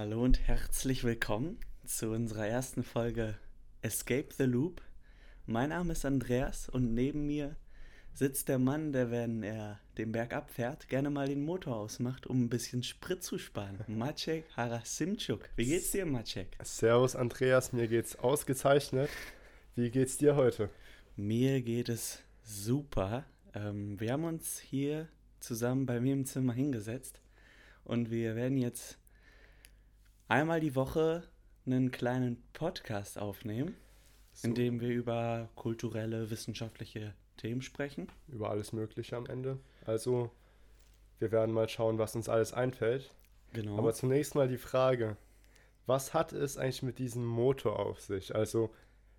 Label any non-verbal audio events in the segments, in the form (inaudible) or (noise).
Hallo und herzlich willkommen zu unserer ersten Folge Escape the Loop. Mein Name ist Andreas und neben mir sitzt der Mann, der, wenn er den Berg abfährt, gerne mal den Motor ausmacht, um ein bisschen Sprit zu sparen. Maciek Harasimczuk. Wie geht's dir, Maciek? Servus, Andreas. Mir geht's ausgezeichnet. Wie geht's dir heute? Mir geht es super. Ähm, wir haben uns hier zusammen bei mir im Zimmer hingesetzt und wir werden jetzt einmal die Woche einen kleinen Podcast aufnehmen, So. in dem wir über kulturelle, wissenschaftliche Themen sprechen. Über alles Mögliche am Ende. Also, wir werden mal schauen, was uns alles einfällt. Genau. Aber zunächst mal die Frage: Was hat es eigentlich mit diesem Motor auf sich? Also,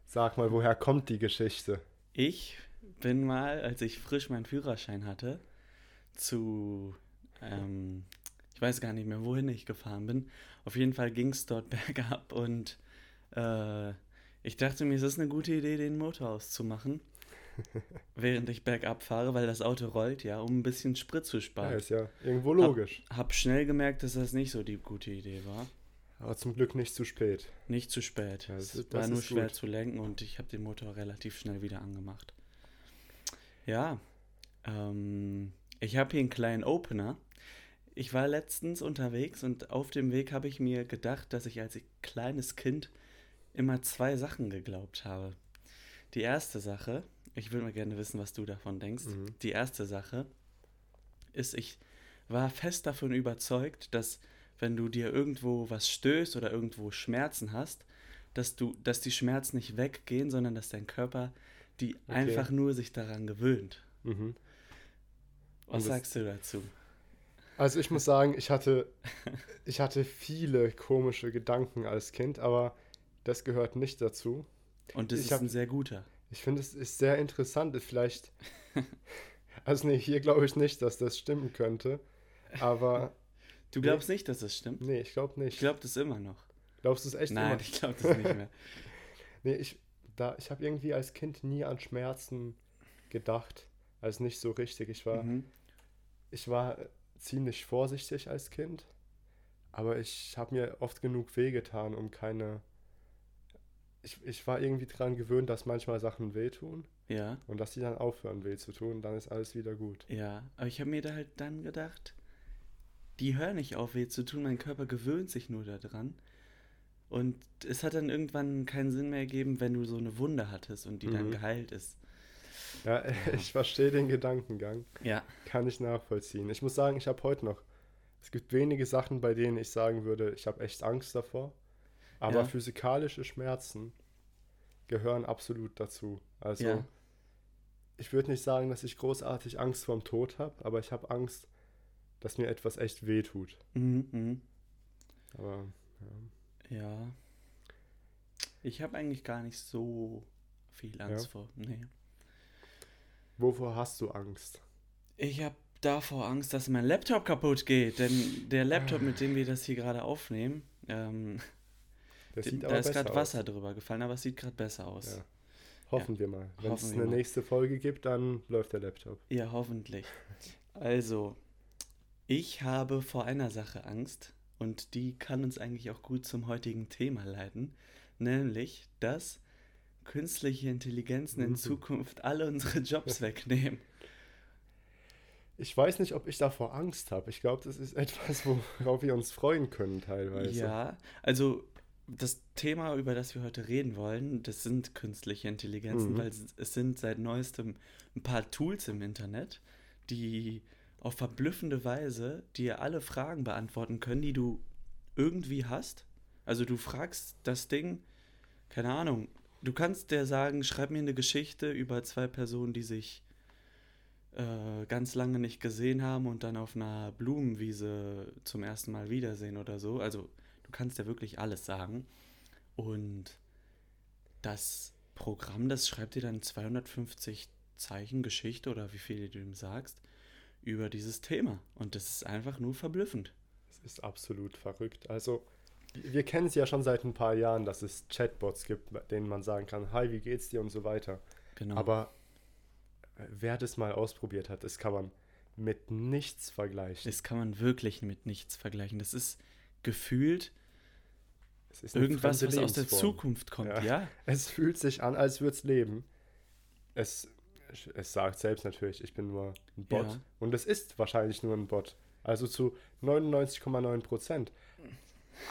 sag mal, woher kommt die Geschichte? Ich bin mal, als ich frisch meinen Führerschein hatte, zu, ähm, ich weiß gar nicht mehr, wohin ich gefahren bin. Auf jeden Fall ging es dort (laughs) bergab und äh, ich dachte mir, es ist eine gute Idee, den Motor auszumachen, (laughs) während ich bergab fahre, weil das Auto rollt, ja, um ein bisschen Sprit zu Ja, sparen. ist ja irgendwo logisch. Hab schnell gemerkt, dass das nicht so die gute Idee war. Aber zum Glück nicht zu spät. Nicht zu spät. Ja, es das- war das nur schwer gut. zu lenken und ich habe den Motor relativ schnell wieder angemacht. Ja, ähm, ich habe hier einen kleinen Opener. Ich war letztens unterwegs und auf dem Weg habe ich mir gedacht, dass ich als kleines Kind immer zwei Sachen geglaubt habe. Die erste Sache, ich würde mal gerne wissen, was du davon denkst. Mhm. Die erste Sache ist, ich war fest davon überzeugt, dass wenn du dir irgendwo was stößt oder irgendwo Schmerzen hast, dass du, dass die Schmerzen nicht weggehen, sondern dass dein Körper die Okay. einfach nur sich daran gewöhnt. Mhm. Was das- sagst du dazu? Also ich muss sagen, ich hatte, (laughs) ich hatte viele komische Gedanken als Kind, aber das gehört nicht dazu. Und das Ich ist hab- ein sehr guter. Ich finde, es ist sehr interessant. Vielleicht, (laughs) also nee, hier glaube ich nicht, dass das stimmen könnte. Aber Du glaubst nicht, dass das stimmt? nee, ich glaube Ich nicht. glaube das immer noch. Glaubst du es echt Nein, immer? ich glaube das nicht mehr. (laughs) Nee, ich, da, ich habe irgendwie als Kind nie an Schmerzen gedacht. Also nicht so richtig. Ich war, Mhm. ich war ziemlich vorsichtig als Kind. Aber ich habe mir oft genug wehgetan, um keine. Ich, ich war irgendwie dran gewöhnt, dass manchmal Sachen wehtun Ja, und dass die dann aufhören weh zu tun, dann ist alles wieder gut. ja. Aber ich habe mir da halt dann gedacht, die hören nicht auf, weh zu tun. Mein Körper gewöhnt sich nur daran. Und es hat dann irgendwann keinen Sinn mehr gegeben, wenn du so eine Wunde hattest und die dann Mhm. geheilt ist. Ja, (laughs) ich verstehe den Gedankengang. Ja, Kann ich nachvollziehen. Ich muss sagen, ich habe heute noch. Es gibt wenige Sachen, bei denen ich sagen würde, ich habe echt Angst davor. Aber Ja. physikalische Schmerzen gehören absolut dazu. Also, Ja. ich würde nicht sagen, dass ich großartig Angst vorm Tod habe, aber ich habe Angst, dass mir etwas echt wehtut. mhm, mhm. Aber ja. ja. Ich habe eigentlich gar nicht so viel Angst Ja? vor. Nee. Wovor hast du Angst? Ich habe davor Angst, dass mein Laptop kaputt geht, denn der Laptop, mit dem wir das hier gerade aufnehmen, ähm, Das d- sieht da ist gerade aus. Wasser drüber gefallen, aber es sieht gerade besser aus. Ja. Hoffen wir mal. Wenn es Hoffen eine mal. nächste Folge gibt, dann läuft der Laptop. Ja, hoffentlich. Also, ich habe vor einer Sache Angst und die kann uns eigentlich auch gut zum heutigen Thema leiten, nämlich, dass künstliche Intelligenzen in Mhm. Zukunft alle unsere Jobs (laughs) wegnehmen. Ich weiß nicht, ob ich davor Angst habe. Ich glaube, das ist etwas, worauf wir uns freuen können teilweise. Ja, also das Thema, über das wir heute reden wollen, das sind künstliche Intelligenzen, Mhm. weil es, es sind seit neuestem ein paar Tools im Internet, die auf verblüffende Weise dir alle Fragen beantworten können, die du irgendwie hast. Also du fragst das Ding, keine Ahnung, du kannst dir sagen, schreib mir eine Geschichte über zwei Personen, die sich äh, ganz lange nicht gesehen haben und dann auf einer Blumenwiese zum ersten Mal wiedersehen oder so. Also du kannst ja wirklich alles sagen. Und das Programm, das schreibt dir dann 250 Zeichen Geschichte oder wie viel du ihm sagst über dieses Thema. Und das ist einfach nur verblüffend. Das ist absolut verrückt. Also, wir kennen es ja schon seit ein paar Jahren, dass es Chatbots gibt, bei denen man sagen kann, hi, wie geht's dir und so weiter. Genau. Aber äh, wer das mal ausprobiert hat, das kann man mit nichts vergleichen. Das kann man wirklich mit nichts vergleichen. Das ist gefühlt Es ist Irgendwas, was aus der. Zukunft kommt, Ja. ja. (laughs) Es fühlt sich an, als würde es leben. Es, es sagt selbst natürlich, ich bin nur ein Bot. Ja. Und es ist wahrscheinlich nur ein Bot. Also zu 99,9 Prozent.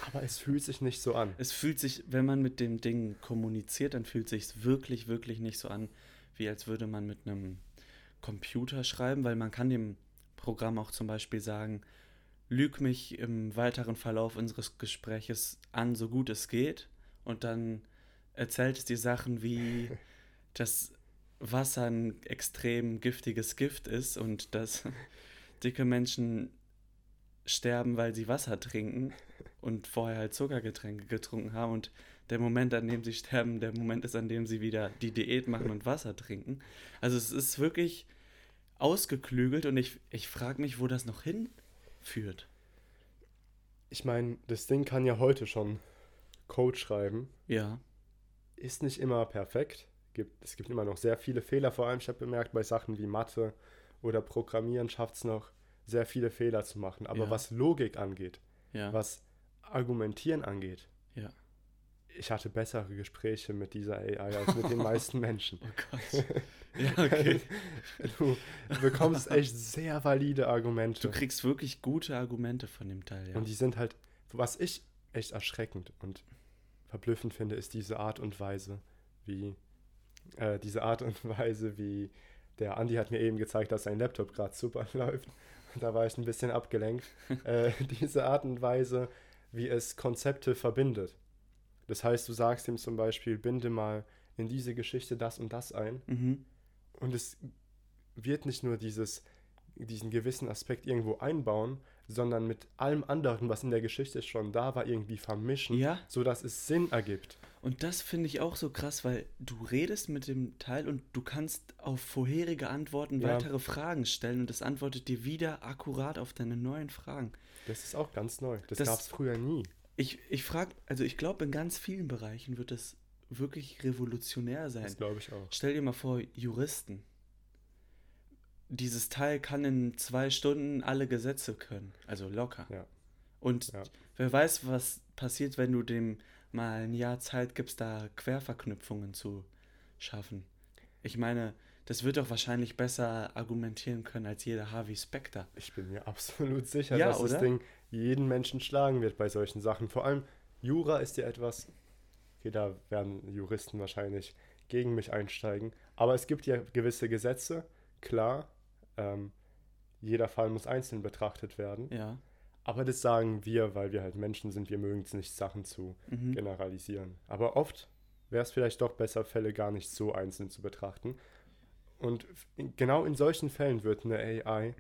Aber es fühlt sich nicht so an. Es fühlt sich, wenn man mit dem Ding kommuniziert, dann fühlt sich wirklich, wirklich nicht so an, wie als würde man mit einem Computer schreiben, weil man kann dem Programm auch zum Beispiel sagen, lüg mich im weiteren Verlauf unseres Gespräches an, so gut es geht, und dann erzählt es dir Sachen wie, (laughs) dass Wasser ein extrem giftiges Gift ist und dass (laughs) dicke Menschen sterben, weil sie Wasser trinken und vorher halt Zuckergetränke getrunken haben und der Moment, an dem sie sterben, der Moment ist, an dem sie wieder die Diät machen und Wasser trinken. Also es ist wirklich ausgeklügelt und ich, ich frage mich, wo das noch hinführt. Ich meine, das Ding kann ja heute schon Code schreiben. Ja, Ist nicht immer perfekt. Gibt, es gibt immer noch sehr viele Fehler. Vor allem, ich habe bemerkt, bei Sachen wie Mathe oder Programmieren schafft es noch, sehr viele Fehler zu machen. Aber Ja. was Logik angeht, ja, was Argumentieren angeht, ja. ich hatte bessere Gespräche mit dieser AI als mit den (laughs) meisten Menschen. Oh Gott. (laughs) Ja, okay. Du bekommst echt sehr valide Argumente. Du kriegst wirklich gute Argumente von dem Teil, ja. Und die sind halt, was ich echt erschreckend und verblüffend finde, ist diese Art und Weise, wie, äh, diese Art und Weise, wie der Andi hat mir eben gezeigt, dass sein Laptop gerade super (laughs) läuft. Da war ich ein bisschen abgelenkt. äh, diese Art und Weise, wie es Konzepte verbindet. Das heißt, du sagst ihm zum Beispiel, binde mal in diese Geschichte das und das ein. Mhm. Und es wird nicht nur dieses, diesen gewissen Aspekt irgendwo einbauen, sondern mit allem anderen, was in der Geschichte schon da war, irgendwie vermischen, Ja. sodass es Sinn ergibt. Und das finde ich auch so krass, weil du redest mit dem Teil und du kannst auf vorherige Antworten Ja. weitere Fragen stellen und es antwortet dir wieder akkurat auf deine neuen Fragen. Das ist auch ganz neu. Das, Das- gab es früher nie. Ich, ich frage, also ich glaube, in ganz vielen Bereichen wird es wirklich revolutionär sein. Das glaube ich auch. Stell dir mal vor, Juristen. Dieses Teil kann in zwei Stunden alle Gesetze können, also locker. Ja. Und Ja. wer weiß, was passiert, wenn du dem mal ein Jahr Zeit gibst, da Querverknüpfungen zu schaffen. Ich meine, das wird doch wahrscheinlich besser argumentieren können als jeder Harvey Specter. Ich bin mir (laughs) absolut sicher, Ja, dass das oder? Ding jeden Menschen schlagen wird bei solchen Sachen. Vor allem Jura ist ja etwas, okay, da werden Juristen wahrscheinlich gegen mich einsteigen, aber es gibt ja gewisse Gesetze, klar, ähm, jeder Fall muss einzeln betrachtet werden, Ja. aber das sagen wir, weil wir halt Menschen sind, wir mögen es nicht, Sachen zu Mhm. generalisieren. Aber oft wäre es vielleicht doch besser, Fälle gar nicht so einzeln zu betrachten. Und genau in solchen Fällen wird eine AI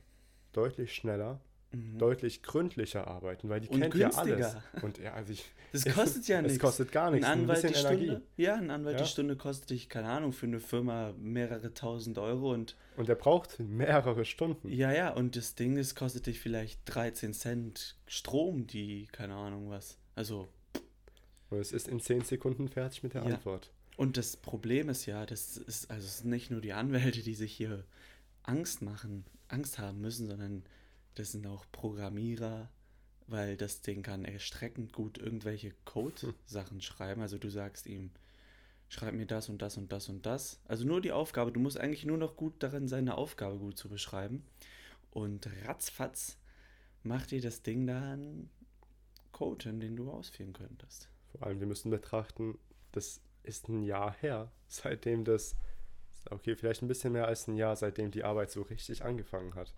deutlich schneller, Mhm. deutlich gründlicher arbeiten, weil die Und kennt ja alles. günstiger. Und ja, also ich, (laughs) Das kostet ja (laughs) nichts. es kostet gar nichts, Ein ein Anwalt bisschen die Energie. Stunde? Ja, ein Anwalt Ja. die Stunde kostet dich, keine Ahnung, für eine Firma mehrere tausend Euro und Und der braucht mehrere Stunden. ja, ja, und das Ding, das kostet dich vielleicht 13 Cent Strom, die, keine Ahnung was. Also, Und es ist in 10 Sekunden fertig mit der Ja. Antwort. und das Problem ist ja, das ist, also es sind nicht nur die Anwälte, die sich hier Angst machen, Angst haben müssen, sondern das sind auch Programmierer, weil das Ding kann erstreckend gut irgendwelche Code-Sachen (laughs) schreiben. Also du sagst ihm, schreib mir das und das und das und das. Also nur die Aufgabe, du musst eigentlich nur noch gut darin sein, eine Aufgabe gut zu beschreiben. Und ratzfatz macht dir das Ding dann Code, hin, den du ausführen könntest. Vor allem, wir müssen betrachten, das ist ein Jahr her, seitdem das, okay, vielleicht ein bisschen mehr als ein Jahr, seitdem die Arbeit so richtig angefangen hat.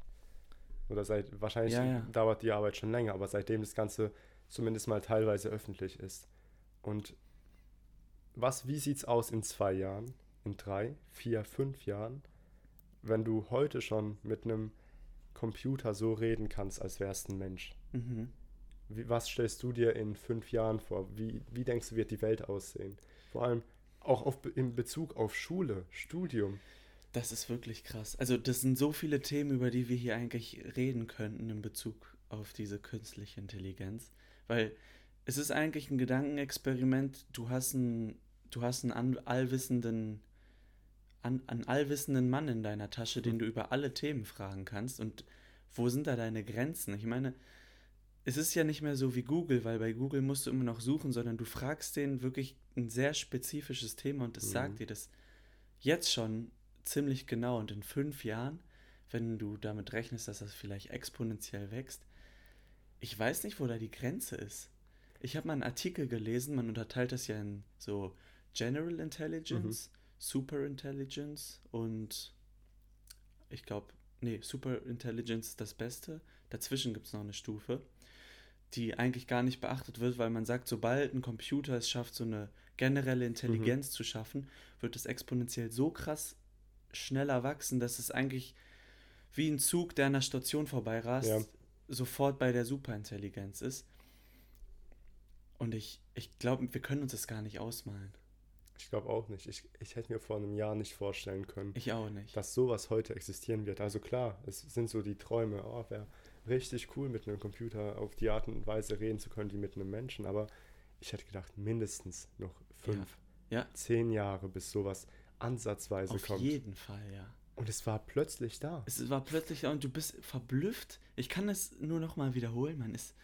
Oder seit, wahrscheinlich Ja, ja. dauert die Arbeit schon länger, aber seitdem das Ganze zumindest mal teilweise öffentlich ist. Und was, wie sieht's aus in zwei Jahren, in drei, vier, fünf Jahren, wenn du heute schon mit einem Computer so reden kannst, als wärst ein Mensch? Mhm. Wie, was stellst du dir in fünf Jahren vor? Wie, wie denkst du, wird die Welt aussehen? Vor allem auch auf, in Bezug auf Schule, Studium. Das ist wirklich krass. Also das sind so viele Themen, über die wir hier eigentlich reden könnten in Bezug auf diese künstliche Intelligenz. Weil es ist eigentlich ein Gedankenexperiment. Du hast einen, du hast einen allwissenden, an, einen allwissenden Mann in deiner Tasche, den du über alle Themen fragen kannst. Und wo sind da deine Grenzen? Ich meine, es ist ja nicht mehr so wie Google, weil bei Google musst du immer noch suchen, sondern du fragst den wirklich ein sehr spezifisches Thema und es Mhm. sagt dir das jetzt schon ziemlich genau. Und in fünf Jahren, wenn du damit rechnest, dass das vielleicht exponentiell wächst, ich weiß nicht, wo da die Grenze ist. Ich habe mal einen Artikel gelesen, man unterteilt das ja in so General Intelligence, Super Intelligence und ich glaube, nee, Super Intelligence ist das Beste. Dazwischen gibt es noch eine Stufe, die eigentlich gar nicht beachtet wird, weil man sagt, sobald ein Computer es schafft, so eine generelle Intelligenz zu schaffen, wird es exponentiell so krass schneller wachsen, dass es eigentlich wie ein Zug, der an der Station vorbeirast, Ja. sofort bei der Superintelligenz ist. Und ich, ich glaube, wir können uns das gar nicht ausmalen. Ich glaube auch nicht. Ich, ich hätte mir vor einem Jahr nicht vorstellen können, Ich auch nicht. dass sowas heute existieren wird. Also klar, es sind so die Träume. Oh, wäre richtig cool, mit einem Computer auf die Art und Weise reden zu können, wie mit einem Menschen. Aber ich hätte gedacht, mindestens noch fünf, Ja. zehn Jahre, bis sowas ansatzweise Auf kommt. jeden Fall, ja. Und es war plötzlich da. Es war plötzlich da und du bist verblüfft. Ich kann es nur noch mal wiederholen. Man ist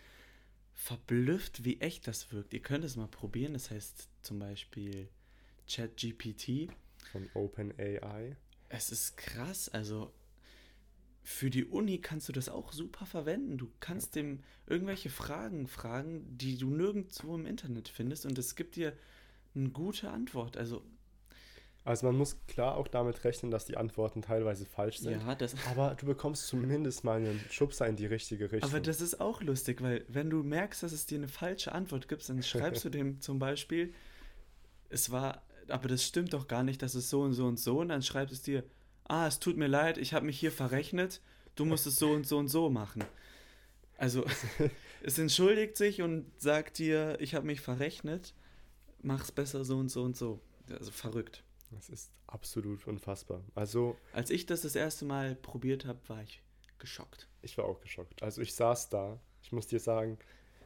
verblüfft, wie echt das wirkt. Ihr könnt es mal probieren. Das heißt zum Beispiel ChatGPT. Von OpenAI. Es ist krass. Also für die Uni kannst du das auch super verwenden. Du kannst dem irgendwelche Fragen fragen, die du nirgendwo im Internet findest und es gibt dir eine gute Antwort. Also Also man muss klar auch damit rechnen, dass die Antworten teilweise falsch sind. ja, das Aber du bekommst zumindest mal einen Schubser in die richtige Richtung. Aber das ist auch lustig, weil wenn du merkst, dass es dir eine falsche Antwort gibt, dann (laughs) schreibst du dem zum Beispiel, es war, aber das stimmt doch gar nicht, dass es so und so und so, und dann schreibst es dir, ah, es tut mir leid, ich habe mich hier verrechnet, du musst es so und so und so machen. Also, (laughs) es entschuldigt sich und sagt dir, ich habe mich verrechnet, mach's besser so und so und so. Also verrückt. Das ist absolut unfassbar. Also Als ich das das erste Mal probiert habe, war ich geschockt. ich war auch geschockt. Also ich saß da. Ich muss dir sagen,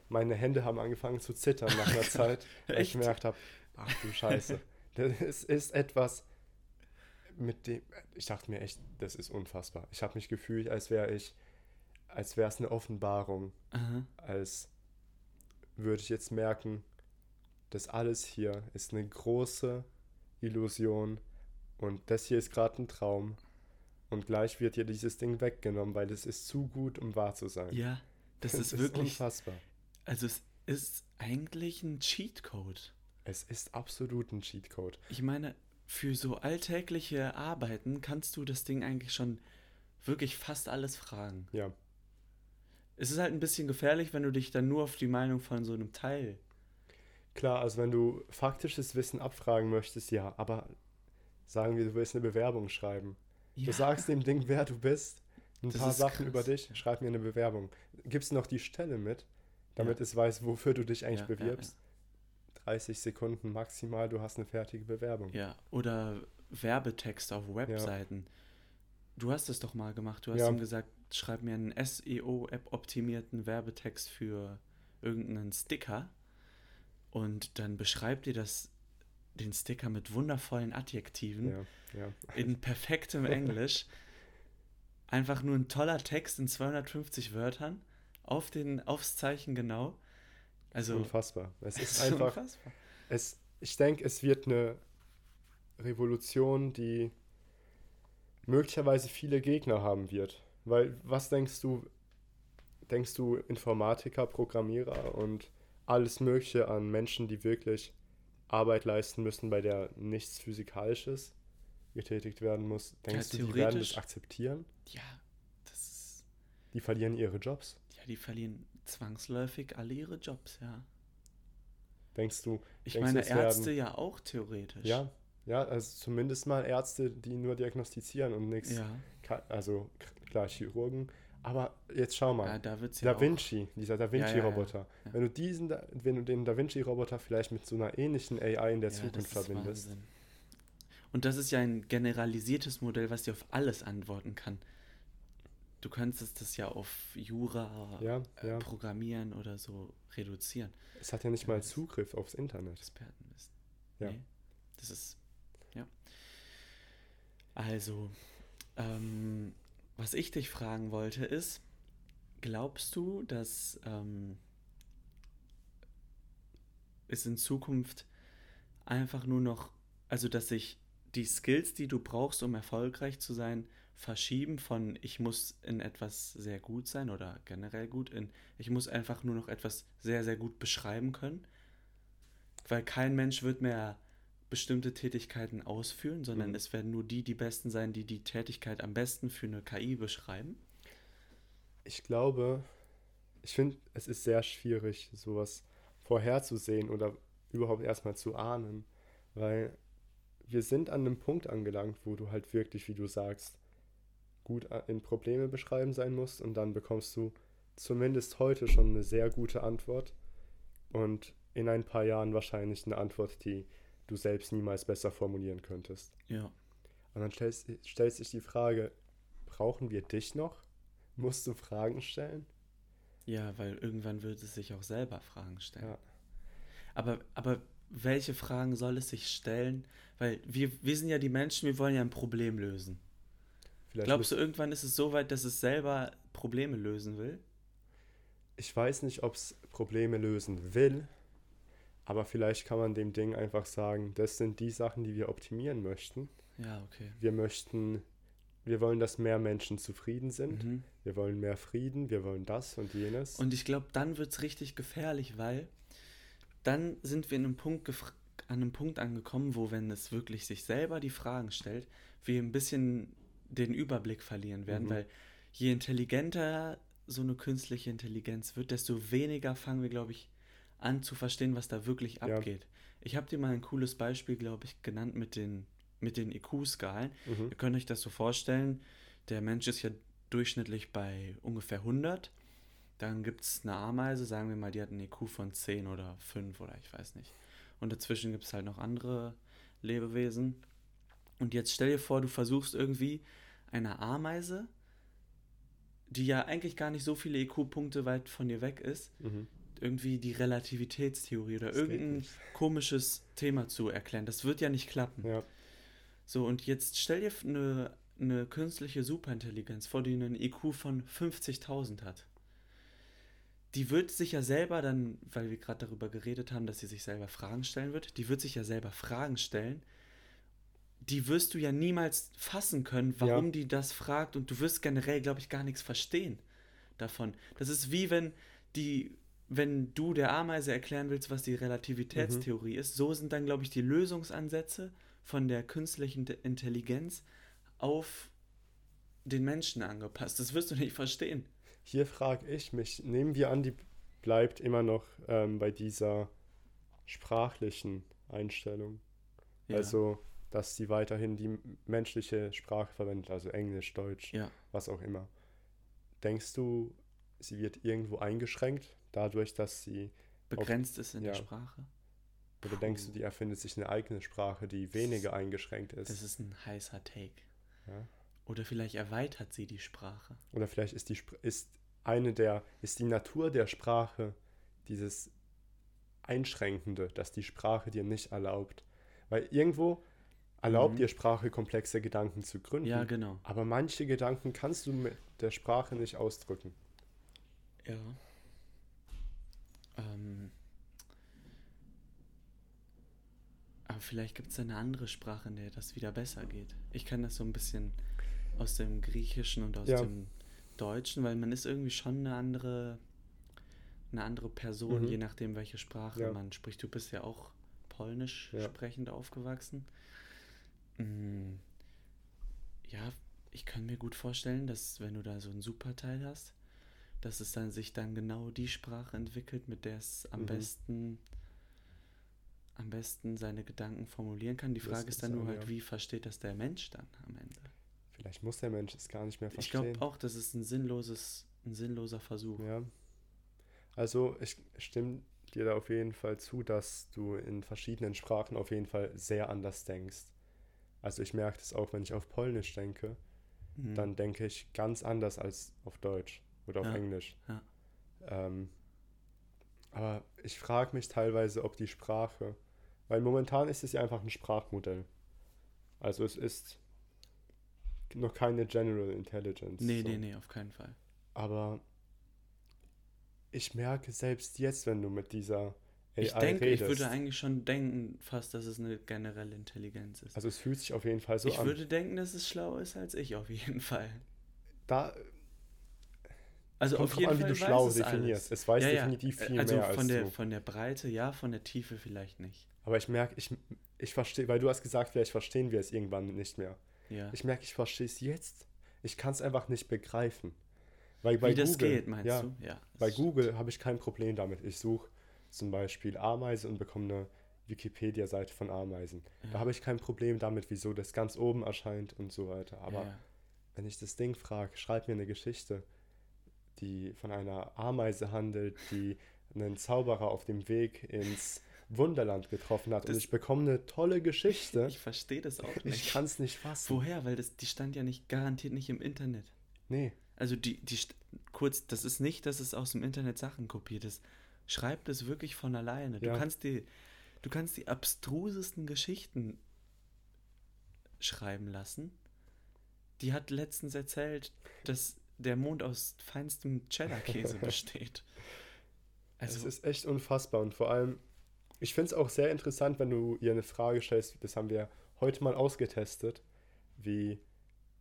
meine Hände haben angefangen zu zittern nach einer (laughs) Zeit, weil ich gemerkt habe, ach du Scheiße. Das ist etwas, mit dem, ich dachte mir echt, das ist unfassbar. Ich habe mich gefühlt, als wäre ich, als wäre es eine Offenbarung, Aha. als würde ich jetzt merken, das alles hier ist eine große Illusion und das hier ist gerade ein Traum und gleich wird dir dieses Ding weggenommen, weil es ist zu gut, um wahr zu sein. Ja, das (laughs) ist wirklich unfassbar. Also es ist eigentlich ein Cheatcode. Es ist absolut ein Cheatcode. Ich meine, für so alltägliche Arbeiten kannst du das Ding eigentlich schon wirklich fast alles fragen. Ja, Es ist halt ein bisschen gefährlich, wenn du dich dann nur auf die Meinung von so einem Teil. Klar, also wenn du faktisches Wissen abfragen möchtest, ja, aber sagen wir, du willst eine Bewerbung schreiben. Du sagst dem Ding, wer du bist, ein Das paar Sachen krass, über dich, ja. schreib mir eine Bewerbung. Gibst noch die Stelle mit, damit Ja. es weiß, wofür du dich eigentlich Ja, ja, bewirbst. 30 Sekunden maximal, du hast eine fertige Bewerbung. Ja, oder Werbetext auf Webseiten. Du hast es doch mal gemacht. Du hast Ja. ihm gesagt, schreib mir einen SEO-App-optimierten Werbetext für irgendeinen Sticker. Und dann beschreibt dir das den Sticker mit wundervollen Adjektiven. Ja, ja. in perfektem (laughs) Englisch. Einfach nur ein toller Text in 250 Wörtern. Auf den, aufs Zeichen genau. Also, unfassbar. Es (laughs) es ist einfach, unfassbar. es, ich denke, es wird eine Revolution, die möglicherweise viele Gegner haben wird. Weil, was denkst du, denkst du Informatiker, Programmierer und alles Mögliche an Menschen, die wirklich Arbeit leisten müssen, bei der nichts Physikalisches getätigt werden muss, denkst du, die werden das akzeptieren? Ja, das ist, Die verlieren ihre Jobs. ja, die verlieren zwangsläufig alle ihre Jobs, ja. Denkst du, Ich Denkst du, meine, es werden- Ärzte ja auch theoretisch. ja, ja, also zumindest mal Ärzte, die nur diagnostizieren und nichts Ja, also klar Chirurgen, aber jetzt schau mal, ja da ja Da Vinci, dieser Da Vinci-Roboter. ja. Wenn du diesen, wenn du den Da Vinci-Roboter vielleicht mit so einer ähnlichen AI in der auch, Zukunft verbindest, Wahnsinn. Und das ist ja ein generalisiertes Modell, was dir auf alles antworten kann. Du könntest das ja auf Jura, ja, äh, Programmieren oder so reduzieren. es hat ja nicht mal Zugriff aufs Internet. Expertenwissen. Ja. Nee, das ist, ja. Also, ähm, was ich dich fragen wollte ist, glaubst du, dass ähm, es in Zukunft einfach nur noch, also dass sich die Skills, die du brauchst, um erfolgreich zu sein, verschieben von ich muss in etwas sehr gut sein oder generell gut in ich muss einfach nur noch etwas sehr, sehr gut beschreiben können. Weil kein Mensch wird mehr bestimmte Tätigkeiten ausführen, sondern mhm. es werden nur die die Besten sein, die die Tätigkeit am besten für eine KI beschreiben. Ich glaube, ich finde, es ist sehr schwierig, sowas vorherzusehen oder überhaupt erstmal zu ahnen, weil wir sind an einem Punkt angelangt, wo du halt wirklich, wie du sagst, gut in Probleme beschreiben sein musst und dann bekommst du zumindest heute schon eine sehr gute Antwort und in ein paar Jahren wahrscheinlich eine Antwort, die du selbst niemals besser formulieren könntest. Ja. Und dann stellst, stellt sich die Frage, brauchen wir dich noch? Musst du Fragen stellen? Ja, weil irgendwann wird es sich auch selber Fragen stellen. Ja. Aber, aber welche Fragen soll es sich stellen? Weil wir, wir sind ja die Menschen, wir wollen ja ein Problem lösen. Vielleicht Glaubst du, irgendwann ist es so weit, dass es selber Probleme lösen will? Ich weiß nicht, ob es Probleme lösen will, aber vielleicht kann man dem Ding einfach sagen, das sind die Sachen, die wir optimieren möchten. Ja, okay. Wir möchten, wir wollen, dass mehr Menschen zufrieden sind. Mhm. Wir wollen mehr Frieden, wir wollen das und jenes. Und ich glaube, dann wird es richtig gefährlich, weil dann sind wir in einem Punkt an einem Punkt angekommen, wo, wenn es wirklich sich selber die Fragen stellt, wir ein bisschen den Überblick verlieren werden, mhm. weil je intelligenter so eine künstliche Intelligenz wird, desto weniger fangen wir, glaube ich, an zu verstehen, was da wirklich abgeht. Ja. Ich habe dir mal ein cooles Beispiel, glaube ich, genannt mit den, mit den IQ-Skalen. Mhm. Ihr könnt euch das so vorstellen, der Mensch ist ja durchschnittlich bei ungefähr 100. Dann gibt es eine Ameise, sagen wir mal, die hat einen IQ von 10 oder 5 oder ich weiß nicht. Und dazwischen gibt es halt noch andere Lebewesen. Und jetzt stell dir vor, du versuchst irgendwie einer Ameise, die ja eigentlich gar nicht so viele IQ-Punkte weit von dir weg ist, mhm. Irgendwie die Relativitätstheorie oder das irgendein komisches Thema zu erklären. Das wird ja nicht klappen. Ja. So, und jetzt stell dir eine, eine künstliche Superintelligenz vor, die einen IQ von 50.000 hat. Die wird sich ja selber dann, weil wir gerade darüber geredet haben, dass sie sich selber Fragen stellen wird, die wird sich ja selber Fragen stellen, die wirst du ja niemals fassen können, warum ja. die das fragt und du wirst generell, glaube ich, gar nichts verstehen davon. Das ist wie wenn die, wenn du der Ameise erklären willst, was die Relativitätstheorie mhm. ist, so sind dann, glaube ich, die Lösungsansätze von der künstlichen Intelligenz auf den Menschen angepasst. Das wirst du nicht verstehen. Hier frage ich mich, nehmen wir an, die bleibt immer noch ähm, bei dieser sprachlichen Einstellung. Ja. Also dass sie weiterhin die menschliche Sprache verwendet, also Englisch, Deutsch, ja. was auch immer. Denkst du, sie wird irgendwo eingeschränkt, dadurch, dass sie begrenzt auf, ist in ja. der Sprache? Oder Puh. denkst du, die erfindet sich eine eigene Sprache, die weniger eingeschränkt ist? Das ist ein heißer Take. Ja. Oder vielleicht erweitert sie die Sprache. Oder vielleicht ist die ist eine der ist die Natur der Sprache dieses Einschränkende, dass die Sprache dir nicht erlaubt. Weil irgendwo erlaubt mhm. dir Sprache komplexe Gedanken zu gründen. Ja, genau. Aber manche Gedanken kannst du mit der Sprache nicht ausdrücken. Ja. Ähm. Aber vielleicht gibt es eine andere Sprache, in der das wieder besser geht. Ich kenne das so ein bisschen aus dem Griechischen und aus ja. dem Deutschen, weil man ist irgendwie schon eine andere, eine andere Person, mhm. je nachdem, welche Sprache ja. man spricht. Du bist ja auch polnisch ja. sprechend aufgewachsen. Mm, ja, ich kann mir gut vorstellen, dass wenn du da so ein Superteil hast, dass es dann sich dann genau die Sprache entwickelt, mit der es am mhm. besten am besten seine Gedanken formulieren kann. Die Frage das ist dann nur halt, ja. wie versteht das der Mensch dann am Ende? Vielleicht muss der Mensch es gar nicht mehr verstehen. Ich glaube auch, das ist ein sinnloses, ein sinnloser Versuch. Ja. Also ich stimme dir da auf jeden Fall zu, dass du in verschiedenen Sprachen auf jeden Fall sehr anders denkst. Also ich merke das auch, wenn ich auf Polnisch denke, mhm. dann denke ich ganz anders als auf Deutsch oder auf ja. Englisch. Ja. Ähm, aber ich frage mich teilweise, ob die Sprache, weil momentan ist es ja einfach ein Sprachmodell. Also es ist noch keine General Intelligence. Nee, so. nee, nee, auf keinen Fall. Aber ich merke selbst jetzt, wenn du mit dieser AI Ich denke, ich redest, würde eigentlich schon denken, fast, dass es eine generelle Intelligenz ist. also es fühlt sich auf jeden Fall so ich an. würde denken, dass es schlauer ist als ich, auf jeden Fall. da Also kommt auf jeden an, wie Fall du weiß schlau es definierst. alles. Es weiß Ja, ja. definitiv viel also mehr von als der, du. von der Breite ja, von der Tiefe vielleicht nicht. Aber ich merke, ich, ich verstehe, weil du hast gesagt, vielleicht verstehen wir es irgendwann nicht mehr. Ja. Ich merke, ich verstehe es jetzt. Ich kann es einfach nicht begreifen. Weil bei Wie das Google, geht, meinst ja, du? Ja. Bei das- Google habe ich kein Problem damit. Ich suche zum Beispiel Ameise und bekomme eine Wikipedia-Seite von Ameisen. Ja. Da habe ich kein Problem damit, wieso das ganz oben erscheint und so weiter. Aber wenn ich das Ding frage, schreib mir eine Geschichte, die von einer Ameise handelt, die einen Zauberer auf dem Weg ins Wunderland getroffen hat. Das- und ich bekomme eine tolle Geschichte. Ich verstehe das auch Ich nicht. kann es nicht fassen. Woher? Weil das, die stand ja nicht garantiert nicht im Internet. Nee. Also die, die kurz, das ist nicht, dass es aus dem Internet Sachen kopiert ist. Schreibt es wirklich von alleine. Du Ja. kannst die, du kannst die abstrusesten Geschichten schreiben lassen. Die hat letztens erzählt, dass der Mond aus feinstem Cheddar-Käse (laughs) besteht. es Also, ist echt unfassbar. Und vor allem, ich finde es auch sehr interessant, wenn du ihr eine Frage stellst. Das haben wir heute mal ausgetestet. Wie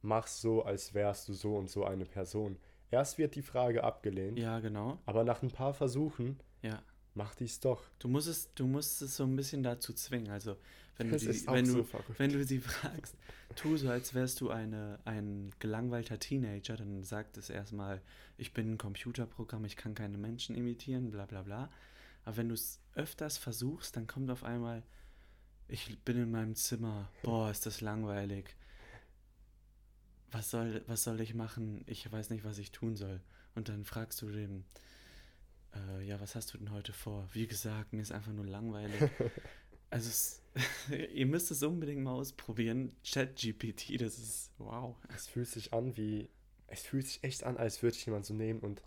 machst so, als wärst du so und so eine Person. Erst wird die Frage abgelehnt, ja, genau. aber nach ein paar Versuchen Ja. Macht die es doch. Du musst es, du musst es so ein bisschen dazu zwingen. Also, wenn du, die, wenn, so du, wenn du sie fragst, tu so, als wärst du eine, ein gelangweilter Teenager, dann sagt es erstmal, ich bin ein Computerprogramm, ich kann keine Menschen imitieren, bla bla bla. Aber wenn du es öfters versuchst, dann kommt auf einmal, ich bin in meinem Zimmer, boah, ist das langweilig. Was soll, was soll ich machen? Ich weiß nicht, was ich tun soll. Und dann fragst du dem, äh, ja, was hast du denn heute vor? Wie gesagt, mir ist einfach nur langweilig. (laughs) also, es, (laughs) ihr müsst es unbedingt mal ausprobieren. ChatGPT, das ist wow. Es fühlt sich an wie. Es fühlt sich echt an, als würde ich jemand so nehmen und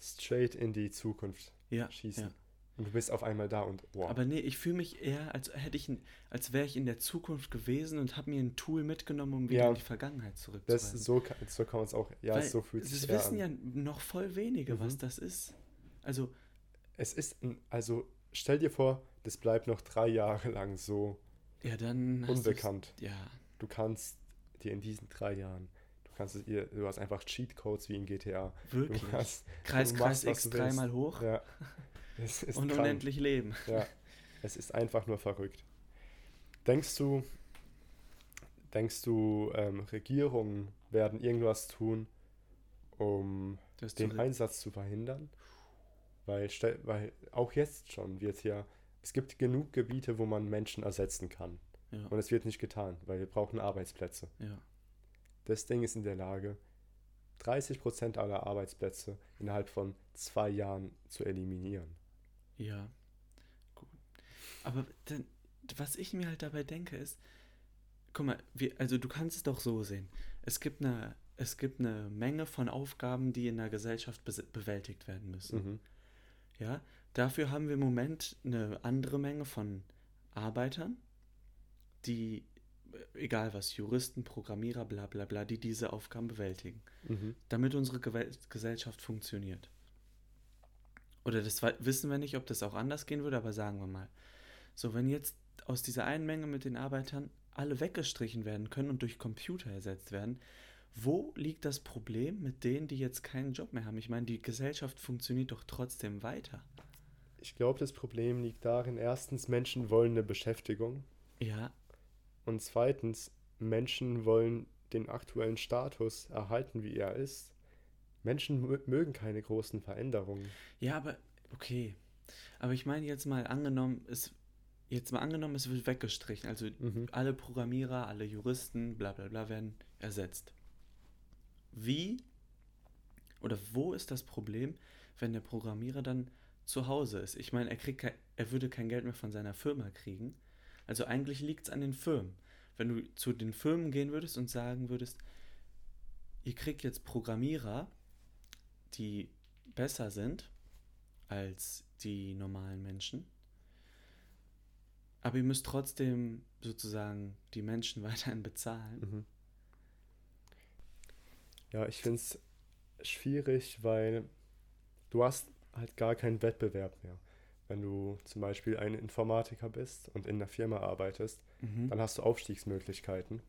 straight in die Zukunft Ja, schießen. ja. Und du bist auf einmal da und wow. Aber nee, ich fühle mich eher, als hätte ich, als wäre ich in der Zukunft gewesen und habe mir ein Tool mitgenommen, um wieder Ja. in die Vergangenheit das zurückzureisen. so, kann- so kann man es auch. Ja, Weil so fühlt das sich eher wissen an. ja noch voll wenige, was Mhm. das ist. Also, Es ist, ein, also stell dir vor, das bleibt noch drei Jahre lang so ja, dann unbekannt. Ja, Du kannst dir in diesen drei Jahren, du kannst es ihr, du hast einfach Cheatcodes wie in GTA. wirklich. Du hast, Kreis, du Kreis machst, was X dreimal hoch Ja. Es ist (laughs) und krank. unendlich leben. Ja, es ist einfach nur verrückt. Denkst du, denkst du, ähm, Regierungen werden irgendwas tun, um den Einsatz zu verhindern? Weil, weil auch jetzt schon wird ja, es gibt genug Gebiete, wo man Menschen ersetzen kann. ja, Und es wird nicht getan, weil wir brauchen Arbeitsplätze. ja. Das Ding ist in der Lage, 30% aller Arbeitsplätze innerhalb von zwei Jahren zu eliminieren. Ja, gut. Aber dann, was ich mir halt dabei denke, ist, guck mal, wir, also du kannst es doch so sehen. Es gibt eine, es gibt eine Menge von Aufgaben, die in der Gesellschaft bewältigt werden müssen. Mhm. Ja, dafür haben wir im Moment eine andere Menge von Arbeitern, die, äh, egal was, Juristen, Programmierer, bla bla bla, die diese Aufgaben bewältigen Mhm. damit unsere Gewel Gesellschaft funktioniert. Oder das wissen wir nicht, ob das auch anders gehen würde, aber sagen wir mal. So, wenn jetzt aus dieser einen Menge mit den Arbeitern alle weggestrichen werden können und durch Computer ersetzt werden, wo liegt das Problem mit denen, die jetzt keinen Job mehr haben? Ich meine, die Gesellschaft funktioniert doch trotzdem weiter. Ich glaube, das Problem liegt darin, erstens, Menschen wollen eine Beschäftigung Ja, und zweitens, Menschen wollen den aktuellen Status erhalten, wie er ist. Menschen mö- mögen keine großen Veränderungen. ja, aber okay. Aber ich meine jetzt mal angenommen, es jetzt mal angenommen, es wird weggestrichen, also Mhm. alle Programmierer, alle Juristen, bla bla bla werden ersetzt. Wie oder wo ist das Problem, wenn der Programmierer dann zu Hause ist? Ich meine, er, kriegt kein, er würde kein Geld mehr von seiner Firma kriegen. Also eigentlich liegt es an den Firmen. Wenn du zu den Firmen gehen würdest und sagen würdest, ihr kriegt jetzt Programmierer, die besser sind als die normalen Menschen, aber ihr müsst trotzdem sozusagen die Menschen (laughs) weiterhin bezahlen. Mhm. Ja, ich finde es schwierig, weil du hast halt gar keinen Wettbewerb mehr. Wenn du zum Beispiel ein Informatiker bist und in einer Firma arbeitest, Mhm. dann hast du Aufstiegsmöglichkeiten.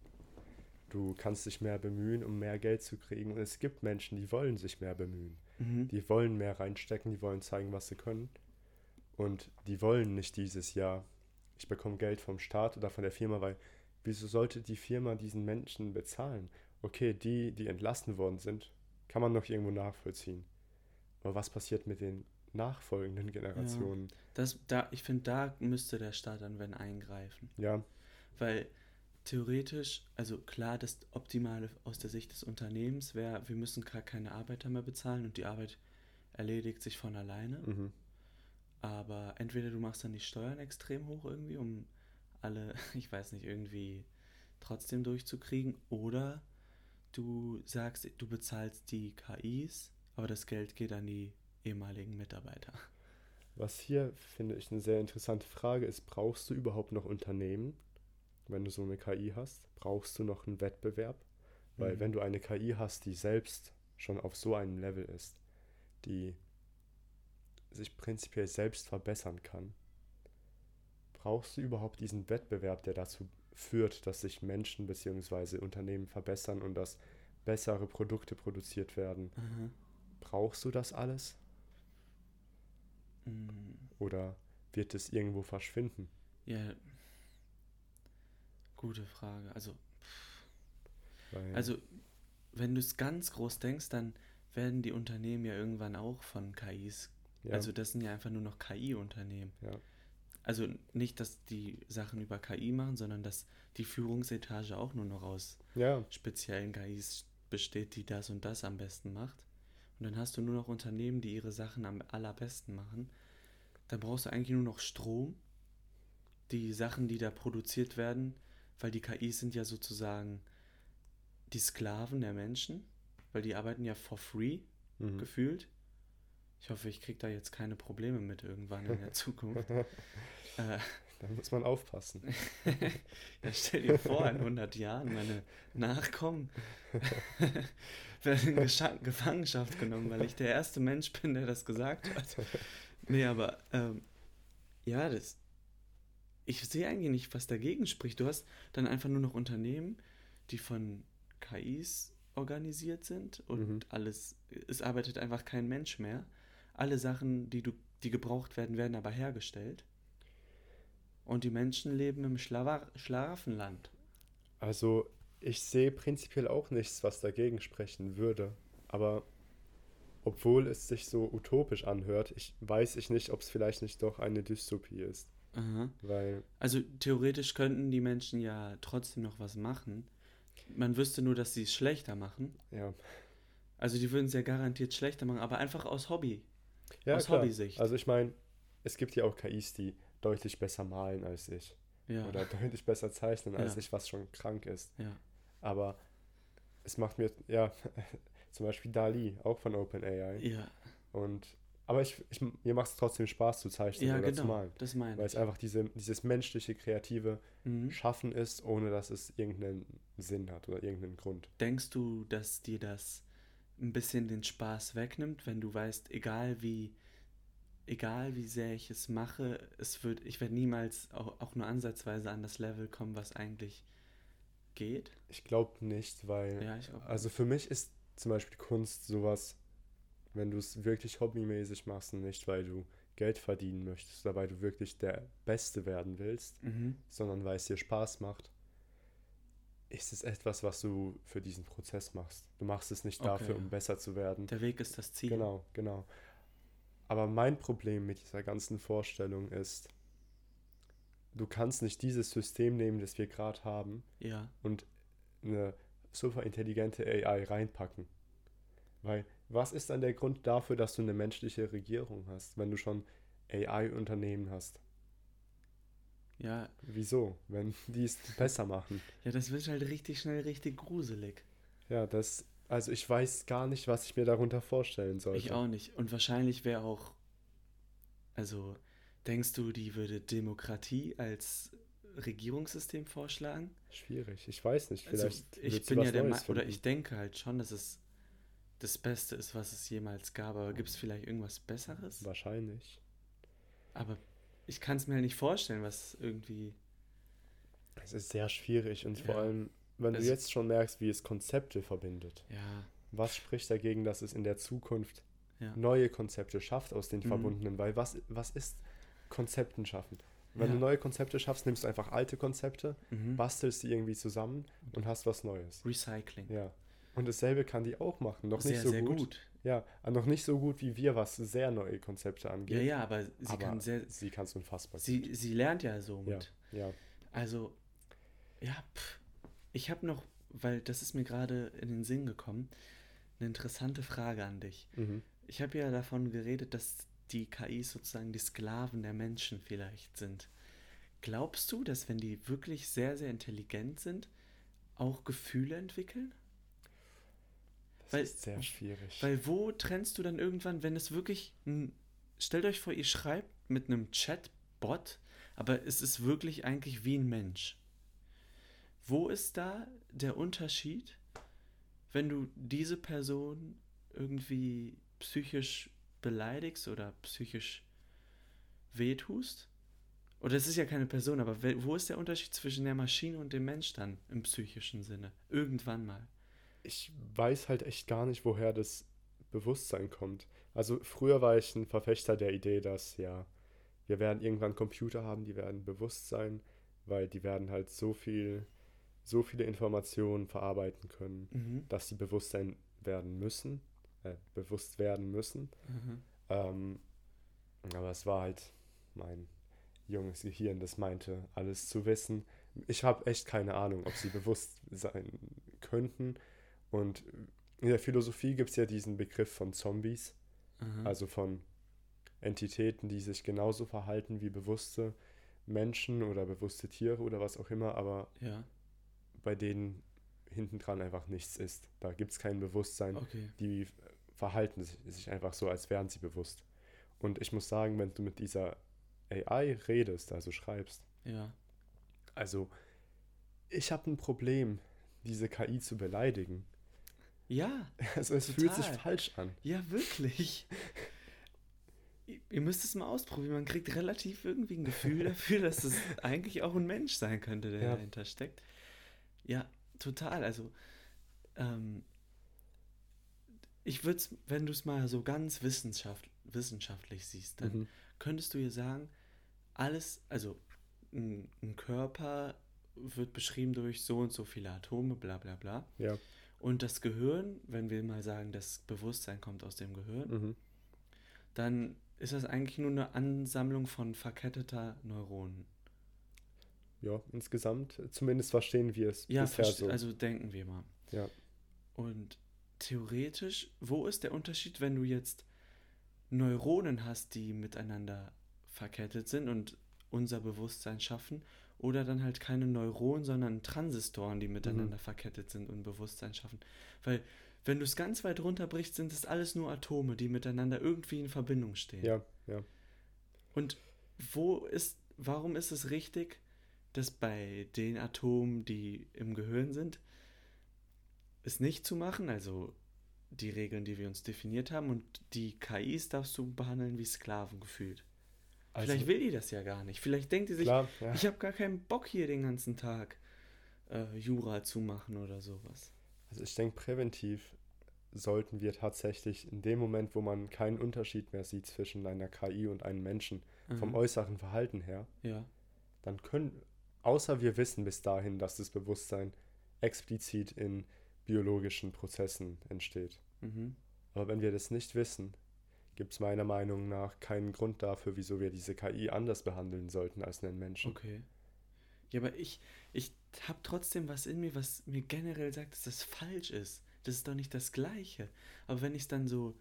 Du kannst dich mehr bemühen, um mehr Geld zu kriegen. Und es gibt Menschen, die wollen sich mehr bemühen. Mhm. Die wollen mehr reinstecken, die wollen zeigen, was sie können. Und die wollen nicht dieses Jahr, ich bekomme Geld vom Staat oder von der Firma, weil wieso sollte die Firma diesen Menschen bezahlen? Okay, die, die entlassen worden sind, kann man noch irgendwo nachvollziehen. Aber was passiert mit den nachfolgenden Generationen? Das, da, ich finde, da müsste der Staat dann wenn eingreifen. Ja, Weil theoretisch, also klar, das Optimale aus der Sicht des Unternehmens wäre, wir müssen gar keine Arbeiter mehr bezahlen und die Arbeit erledigt sich von alleine. mhm. Aber entweder du machst dann die Steuern extrem hoch irgendwie, um alle, (laughs) ich weiß nicht, irgendwie trotzdem durchzukriegen, oder du sagst, du bezahlst die KIs, aber das Geld geht an die ehemaligen Mitarbeiter. Was hier, finde ich, eine sehr interessante Frage ist, brauchst du überhaupt noch Unternehmen, wenn du so eine KI hast? Brauchst du noch einen Wettbewerb? Weil Mhm. wenn du eine KI hast, die selbst schon auf so einem Level ist, die sich prinzipiell selbst verbessern kann, brauchst du überhaupt diesen Wettbewerb, der dazu führt, dass sich Menschen bzw. Unternehmen verbessern und dass bessere Produkte produziert werden? Aha. Brauchst du das alles? Mm, Oder wird es irgendwo verschwinden? Ja, gute Frage. Also, Weil, also wenn du es ganz groß denkst, dann werden die Unternehmen ja irgendwann auch von KIs. ja, Also das sind ja einfach nur noch KI-Unternehmen. ja, Also nicht, dass die Sachen über KI machen, sondern dass die Führungsetage auch nur noch aus ja, speziellen KIs besteht, die das und das am besten macht. Und dann hast du nur noch Unternehmen, die ihre Sachen am allerbesten machen. Dann brauchst du eigentlich nur noch Strom, die Sachen, die da produziert werden, weil die KIs sind ja sozusagen die Sklaven der Menschen, weil die arbeiten ja for free mhm. gefühlt. Ich hoffe, ich kriege da jetzt keine Probleme mit irgendwann in der (laughs) Zukunft. Äh, da muss man aufpassen. (laughs) ja, stell dir vor, in 100 Jahren, meine Nachkommen (laughs) werden in Gefangenschaft genommen, weil ich der erste Mensch bin, der das gesagt hat. Nee, aber ähm, ja, das. Ich sehe eigentlich nicht, was dagegen spricht. Du hast dann einfach nur noch Unternehmen, die von KIs organisiert sind und Mhm. alles. Es arbeitet einfach kein Mensch mehr. Alle Sachen, die du, die gebraucht werden, werden aber hergestellt. Und die Menschen leben im Schlawa Schlaraffenland. Also, ich sehe prinzipiell auch nichts, was dagegen sprechen würde. Aber obwohl es sich so utopisch anhört, ich weiß ich nicht, ob es vielleicht nicht doch eine Dystopie ist. Aha. Weil, Also theoretisch könnten die Menschen ja trotzdem noch was machen. Man wüsste nur, dass sie es schlechter machen. ja. Also die würden es ja garantiert schlechter machen, aber einfach aus Hobby. ja Aus klar. Hobbysicht. Also, ich meine, es gibt ja auch KIs, die deutlich besser malen als ich. Ja. Oder deutlich besser zeichnen als Ja. ich, was schon krank ist. ja. Aber es macht mir, ja, (laughs) zum Beispiel Dali, auch von OpenAI. Ja, Und, aber ich, ich, mir macht es trotzdem Spaß zu zeichnen ja oder zu genau. malen. Das meine Weil es einfach diese, dieses menschliche, kreative Mhm. Schaffen ist, ohne dass es irgendeinen Sinn hat oder irgendeinen Grund. Denkst du, dass dir das ein bisschen den Spaß wegnimmt, wenn du weißt, egal wie, egal wie sehr ich es mache, es wird, ich werde niemals auch, auch nur ansatzweise an das Level kommen, was eigentlich geht? Ich glaube nicht, weil, Ja, ich auch. also für mich ist zum Beispiel Kunst sowas, wenn du es wirklich hobbymäßig machst und nicht, weil du Geld verdienen möchtest oder weil du wirklich der Beste werden willst, Mhm. sondern weil es dir Spaß macht, ist es etwas, was du für diesen Prozess machst. Du machst es nicht Okay, dafür, um besser zu werden. Der Weg ist das Ziel. Genau, genau. Aber mein Problem mit dieser ganzen Vorstellung ist, du kannst nicht dieses System nehmen, das wir gerade haben, Ja. und eine super intelligente AI reinpacken. Weil was ist dann der Grund dafür, dass du eine menschliche Regierung hast, wenn du schon AI-Unternehmen hast? Ja, Wieso? Wenn (laughs) die es besser machen. ja, das wird halt richtig schnell richtig gruselig. Ja, das, also ich weiß gar nicht, was ich mir darunter vorstellen sollte. Ich auch nicht. Und wahrscheinlich wäre auch, also denkst du, die würde Demokratie als Regierungssystem vorschlagen? Schwierig, ich weiß nicht. Also Vielleicht ich wird sie bin ja der Meinung, oder ich denke halt schon, dass es das Beste ist, was es jemals gab. Aber gibt es vielleicht irgendwas Besseres? Wahrscheinlich. Aber ich kann es mir halt nicht vorstellen, was irgendwie. Es ist sehr schwierig und Ja. vor allem, wenn du jetzt schon merkst, wie es Konzepte verbindet. Ja, Was spricht dagegen, dass es in der Zukunft ja. neue Konzepte schafft aus den Mhm. verbundenen? Weil was, was ist Konzepten schaffen? Wenn Ja. du neue Konzepte schaffst, nimmst du einfach alte Konzepte, Mhm. bastelst die irgendwie zusammen und hast was Neues. Recycling. Ja. Und dasselbe kann die auch machen. Noch sehr, nicht so gut. gut. Ja, noch nicht so gut wie wir, was sehr neue Konzepte angeht. Ja, ja, aber sie aber kann sehr. sie kann es unfassbar. Sie, sie lernt ja so ja, mit. ja. Also, ja, pff. Ich habe noch, weil das ist mir gerade in den Sinn gekommen, eine interessante Frage an dich. Mhm. Ich habe ja davon geredet, dass die KIs sozusagen die Sklaven der Menschen vielleicht sind. Glaubst du, dass wenn die wirklich sehr, sehr intelligent sind, auch Gefühle entwickeln? Das Weil- ist sehr schwierig. Weil wo trennst du dann irgendwann, wenn es wirklich ein, stellt euch vor, ihr schreibt mit einem Chatbot, aber es ist wirklich eigentlich wie ein Mensch. Wo ist da der Unterschied, wenn du diese Person irgendwie psychisch beleidigst oder psychisch wehtust? Oder es ist ja keine Person, aber wo ist der Unterschied zwischen der Maschine und dem Mensch dann im psychischen Sinne? Irgendwann mal. ich weiß halt echt gar nicht, woher das Bewusstsein kommt. Also früher war ich ein Verfechter der Idee, dass ja, wir werden irgendwann Computer haben, die werden bewusst sein, weil die werden halt so viel, so viele Informationen verarbeiten können, Mhm. dass sie bewusst sein werden müssen, äh, bewusst werden müssen. Mhm. Ähm, aber es war halt mein junges Gehirn, das meinte, alles zu wissen. Ich habe echt keine Ahnung, ob sie bewusst sein könnten. Und in der Philosophie gibt es ja diesen Begriff von Zombies, Mhm. also von Entitäten, die sich genauso verhalten wie bewusste Menschen oder bewusste Tiere oder was auch immer, aber ja, bei denen hintendran einfach nichts ist. Da gibt es kein Bewusstsein okay. die verhalten sich, einfach so, als wären sie bewusst. Und ich muss sagen, wenn du mit dieser AI redest, also schreibst, Ja. also ich habe ein Problem, diese KI zu beleidigen. Ja, Also es fühlt sich Total. falsch an. ja, wirklich. Ihr- Ihr müsst es mal ausprobieren. Man kriegt relativ irgendwie ein Gefühl (laughs) dafür, dass es eigentlich auch ein Mensch sein könnte, der Ja. dahinter steckt. Ja, total. Also, ähm, ich würde es, wenn du es mal so ganz wissenschaft, wissenschaftlich siehst, dann Mhm. könntest du ihr sagen, alles, also ein, ein Körper wird beschrieben durch so und so viele Atome, bla bla bla. Ja. Und das Gehirn, wenn wir mal sagen, das Bewusstsein kommt aus dem Gehirn, Mhm. dann ist das eigentlich nur eine Ansammlung von verketteter Neuronen. Ja, insgesamt, zumindest verstehen wir es Ja, bisher so. also denken wir mal. Ja. Und theoretisch, wo ist der Unterschied, wenn du jetzt Neuronen hast, die miteinander verkettet sind und unser Bewusstsein schaffen, oder dann halt keine Neuronen, sondern Transistoren, die miteinander Mhm. verkettet sind und Bewusstsein schaffen. Weil, wenn du es ganz weit runterbrichst, sind es alles nur Atome, die miteinander irgendwie in Verbindung stehen. ja, ja. Und wo ist, warum ist es richtig, dass bei den Atomen, die im Gehirn sind, es nicht zu machen, also die Regeln, die wir uns definiert haben, und die KIs darfst du behandeln wie Sklaven gefühlt. Also, Vielleicht will die das ja gar nicht. Vielleicht denkt die sich, klar, ja. ich habe gar keinen Bock hier den ganzen Tag äh, Jura zu machen oder sowas. Also ich denke, präventiv sollten wir tatsächlich in dem Moment, wo man keinen Unterschied mehr sieht zwischen einer KI und einem Menschen, vom Mhm. äußeren Verhalten her, Ja. dann können, außer wir wissen bis dahin, dass das Bewusstsein explizit in biologischen Prozessen entsteht. Mhm. Aber wenn wir das nicht wissen, gibt es meiner Meinung nach keinen Grund dafür, wieso wir diese KI anders behandeln sollten als einen Menschen. Okay. Ja, aber ich, ich habe trotzdem was in mir, was mir generell sagt, dass das falsch ist. Das ist doch nicht das Gleiche. Aber wenn ich es dann so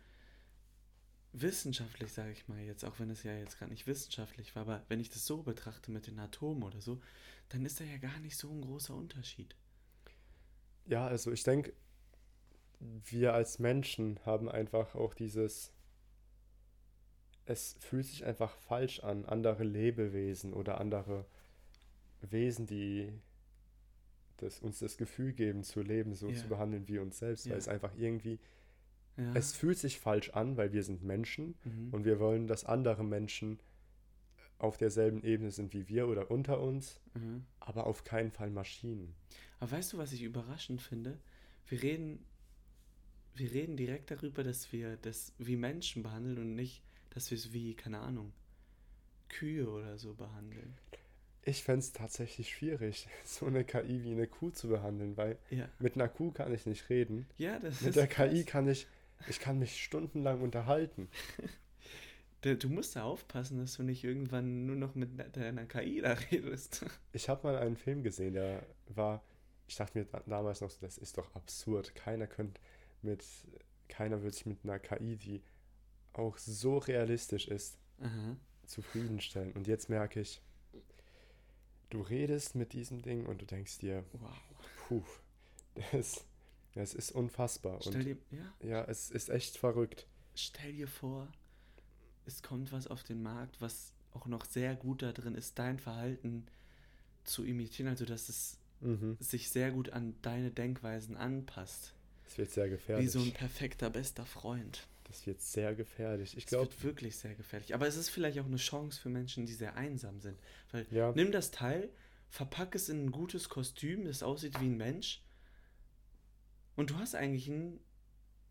wissenschaftlich, sage ich mal jetzt, auch wenn es ja jetzt gerade nicht wissenschaftlich war, aber wenn ich das so betrachte mit den Atomen oder so, dann ist da ja gar nicht so ein großer Unterschied. Ja, also ich denke, wir als Menschen haben einfach auch dieses, es fühlt sich einfach falsch an, andere Lebewesen oder andere Wesen, die das, uns das Gefühl geben zu leben, so Ja. zu behandeln wie uns selbst, Ja. weil es einfach irgendwie Ja. Es fühlt sich falsch an, weil wir sind Menschen mhm. und wir wollen, dass andere Menschen auf derselben Ebene sind wie wir oder unter uns, Mhm. aber auf keinen Fall Maschinen. Aber weißt du, was ich überraschend finde? Wir reden, wir reden direkt darüber, dass wir das wie Menschen behandeln und nicht, dass wir es wie, keine Ahnung, Kühe oder so behandeln. Ich fände es tatsächlich schwierig, (laughs) so eine KI wie eine Kuh zu behandeln, weil Ja, mit einer Kuh kann ich nicht reden. ja das Mit ist der KI krass. kann ich, ich kann mich stundenlang unterhalten. (laughs) Du, musst da aufpassen, dass du nicht irgendwann nur noch mit de- deiner KI da redest. (laughs) Ich habe mal einen Film gesehen, der war, ich dachte mir da- damals noch so, das ist doch absurd. Keiner könnte mit, keiner wird sich mit einer KI, die auch so realistisch ist, Aha. zufriedenstellen. Und jetzt merke ich, du redest mit diesem Ding und du denkst dir, Wow. puh, das, das ist unfassbar. Stell Und dir, ja, ja, es ist echt verrückt. stell dir vor, es kommt was auf den Markt, was auch noch sehr gut da drin ist, dein Verhalten zu imitieren, also dass es Mhm. sich sehr gut an deine Denkweisen anpasst. Es wird sehr Wie gefährlich. so ein perfekter bester Freund. das wird sehr gefährlich. Ich Es glaube, wird wirklich sehr gefährlich. Aber es ist vielleicht auch eine Chance für Menschen, die sehr einsam sind. Weil ja, nimm das Teil, verpack es in ein gutes Kostüm, das aussieht wie ein Mensch. Und du hast eigentlich einen.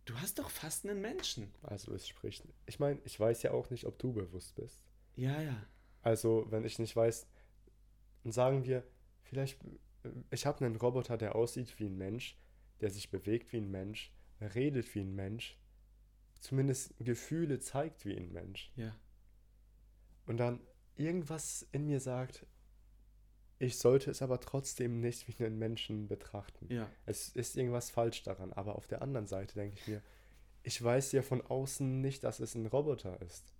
Du hast doch fast einen Menschen. also es spricht. Ich meine, ich weiß ja auch nicht, ob du bewusst bist. Ja, ja. Also, wenn ich nicht weiß, dann sagen wir, vielleicht, ich habe einen Roboter, der aussieht wie ein Mensch, der sich bewegt wie ein Mensch, redet wie ein Mensch, zumindest Gefühle zeigt wie ein Mensch. Ja. Und dann irgendwas in mir sagt, ich sollte es aber trotzdem nicht wie einen Menschen betrachten. Ja. Es ist irgendwas falsch daran, aber auf der anderen Seite denke ich mir, ich weiß ja von außen nicht, dass es ein Roboter ist.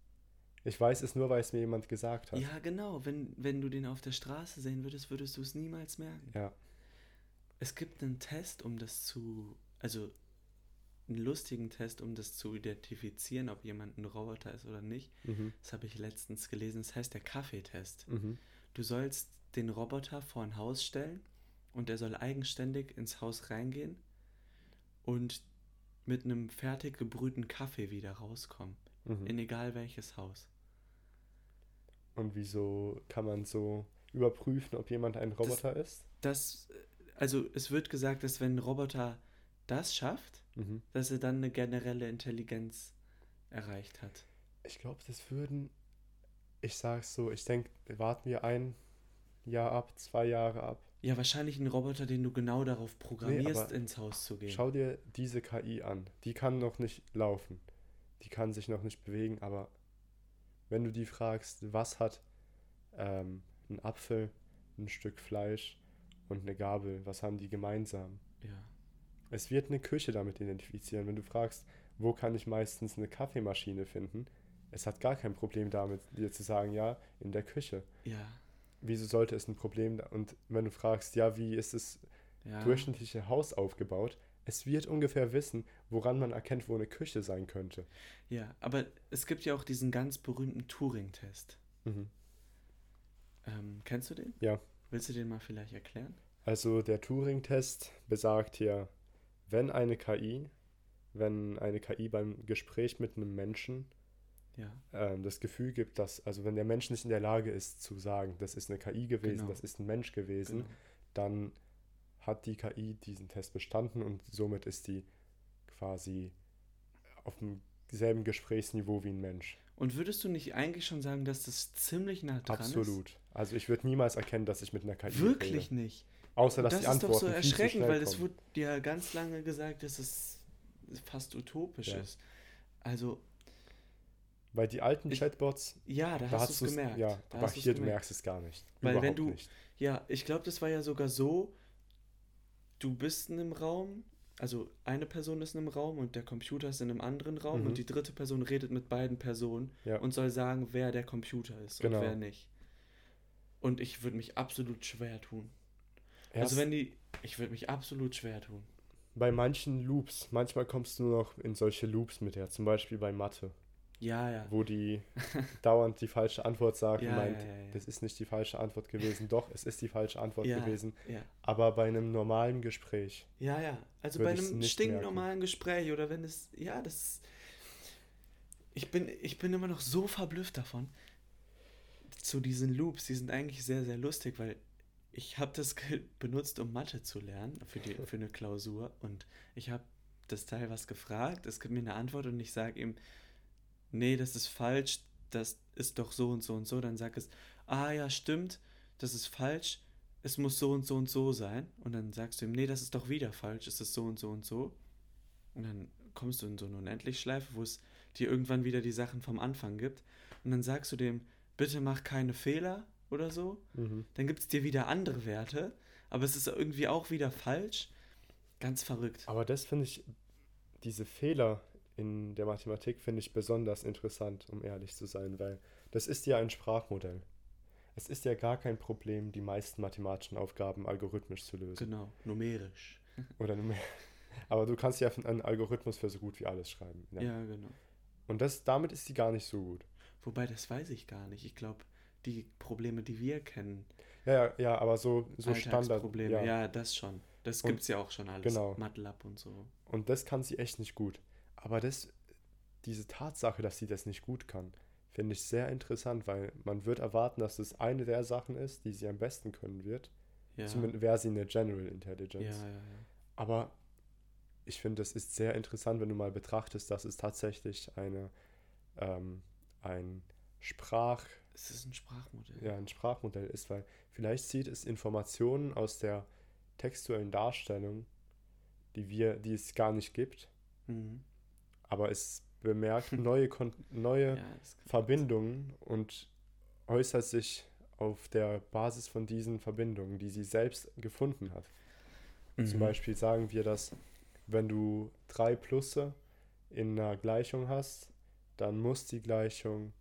Ich weiß es nur, weil es mir jemand gesagt hat. Ja, genau. Wenn, wenn du den auf der Straße sehen würdest, würdest du es niemals merken. Ja. Es gibt einen Test, um das zu. Also einen lustigen Test, um das zu identifizieren, ob jemand ein Roboter ist oder nicht. Mhm. Das habe ich letztens gelesen. Das heißt der Kaffeetest. Mhm. Du sollst den Roboter vor ein Haus stellen und er soll eigenständig ins Haus reingehen und mit einem fertig gebrühten Kaffee wieder rauskommen. Mhm. In egal welches Haus. Und wieso kann man so überprüfen, ob jemand ein Roboter ist? Das, also es wird gesagt, dass wenn ein Roboter das schafft, Mhm. dass er dann eine generelle Intelligenz erreicht hat. Ich glaube, das würden, ich sag's so, ich denke, warten wir ein Jahr ab, zwei Jahre ab. Ja, wahrscheinlich ein Roboter, den du genau darauf programmierst, aber ins Haus zu gehen. Schau dir diese KI an. Die kann noch nicht laufen. Die kann sich noch nicht bewegen, aber wenn du die fragst, was hat ähm, ein Apfel, ein Stück Fleisch und eine Gabel, was haben die gemeinsam? Ja. Es wird eine Küche damit identifizieren. Wenn du fragst, wo kann ich meistens eine Kaffeemaschine finden, es hat gar kein Problem damit, dir zu sagen, ja, in der Küche. Ja. Wieso sollte es ein Problem da? Und wenn du fragst, ja, wie ist das Ja. durchschnittliche Haus aufgebaut, es wird ungefähr wissen, woran man erkennt, wo eine Küche sein könnte. Ja, aber es gibt ja auch diesen ganz berühmten Turing-Test. Mhm. Ähm, kennst du den? Ja. Willst du den mal vielleicht erklären? Also der Turing-Test besagt hier, wenn eine KI, wenn eine KI beim Gespräch mit einem Menschen Ja. ähm, das Gefühl gibt, dass, also wenn der Mensch nicht in der Lage ist zu sagen, das ist eine KI gewesen, Genau. das ist ein Mensch gewesen, Genau. dann hat die KI diesen Test bestanden und somit ist die quasi auf demselben Gesprächsniveau wie ein Mensch. Und würdest du nicht eigentlich schon sagen, dass das ziemlich nah dran ist? Absolut. Also ich würde niemals erkennen, dass ich mit einer KI Wirklich rede. nicht. Außer dass das die ist doch Antworten so erschreckend, weil es wurde ja ganz lange gesagt, dass es fast utopisch Ja. ist. Also, Weil die alten Ich- Chatbots, ja, da da hast hast du es gemerkt. Ja, da aber hier, du merkst es gar nicht. Weil wenn Überhaupt du- nicht. Ja, ich glaube, das war ja sogar so, du bist in einem Raum, also eine Person ist in einem Raum und der Computer ist in einem anderen Raum Mhm. und die dritte Person redet mit beiden Personen Ja. und soll sagen, wer der Computer ist Genau. und wer nicht. Und ich würde mich absolut schwer tun. Erst Also wenn die, ich würde mich absolut schwer tun. bei manchen Loops, manchmal kommst du nur noch in solche Loops mit her, zum Beispiel bei Mathe. Ja, ja. wo die (laughs) dauernd die falsche Antwort sagt Ja, und meint, ja, ja, das ist nicht die falsche Antwort gewesen. Doch, es ist die falsche Antwort gewesen. Aber bei einem normalen Gespräch, Ja, ja. Also bei einem stinknormalen Gespräch oder wenn es. Ja, das. Ich bin, ich bin immer noch so verblüfft davon. Zu diesen Loops, die sind eigentlich sehr, sehr lustig, weil ich habe das benutzt, um Mathe zu lernen, für, die, für eine Klausur. Und ich habe das Teil was gefragt, es gibt mir eine Antwort und ich sage ihm, nee, das ist falsch, das ist doch so und so und so. Dann sagt es, ah ja, stimmt, das ist falsch, es muss so und so und so sein. Und dann sagst du ihm, nee, das ist doch wieder falsch, es ist so und so und so. Und dann kommst du in so eine Unendlichschleife, wo es dir irgendwann wieder die Sachen vom Anfang gibt. Und dann sagst du dem, bitte mach keine Fehler oder so. mhm. Dann gibt es dir wieder andere Werte, aber es ist irgendwie auch wieder falsch. Ganz verrückt. aber das finde ich, diese Fehler in der Mathematik finde ich besonders interessant, um ehrlich zu sein, weil das ist ja ein Sprachmodell. Es ist ja gar kein Problem, die meisten mathematischen Aufgaben algorithmisch zu lösen. Genau, numerisch. Oder mehr. (laughs) Aber du kannst ja einen Algorithmus für so gut wie alles schreiben. Ja, Ja. genau. Und das, damit ist die gar nicht so gut. Wobei, das weiß ich gar nicht. Ich glaube, die Probleme, die wir kennen, Ja, ja, ja aber so, so Standard. Alltagsprobleme, Ja. ja. das schon. Das gibt es ja auch schon alles. genau. MATLAB und so. Und das kann sie echt nicht gut. Aber das, diese Tatsache, dass sie das nicht gut kann, finde ich sehr interessant, weil man wird erwarten, dass es eine der Sachen ist, die sie am besten können wird. Ja. Zumindest wäre sie eine General Intelligence. ja, ja. Aber ich finde, es ist sehr interessant, wenn du mal betrachtest, dass es tatsächlich eine, ähm, ein Sprach, Es ist ein Sprachmodell. ja, ein Sprachmodell ist, weil vielleicht zieht es Informationen aus der textuellen Darstellung, die wir, die es gar nicht gibt, Mhm. Aber es bemerkt (laughs) neue, Kon neue Ja, Verbindungen und äußert sich auf der Basis von diesen Verbindungen, die sie selbst gefunden hat. Zum Mhm. Beispiel sagen wir, dass wenn du drei Plusse in einer Gleichung hast, dann muss die Gleichung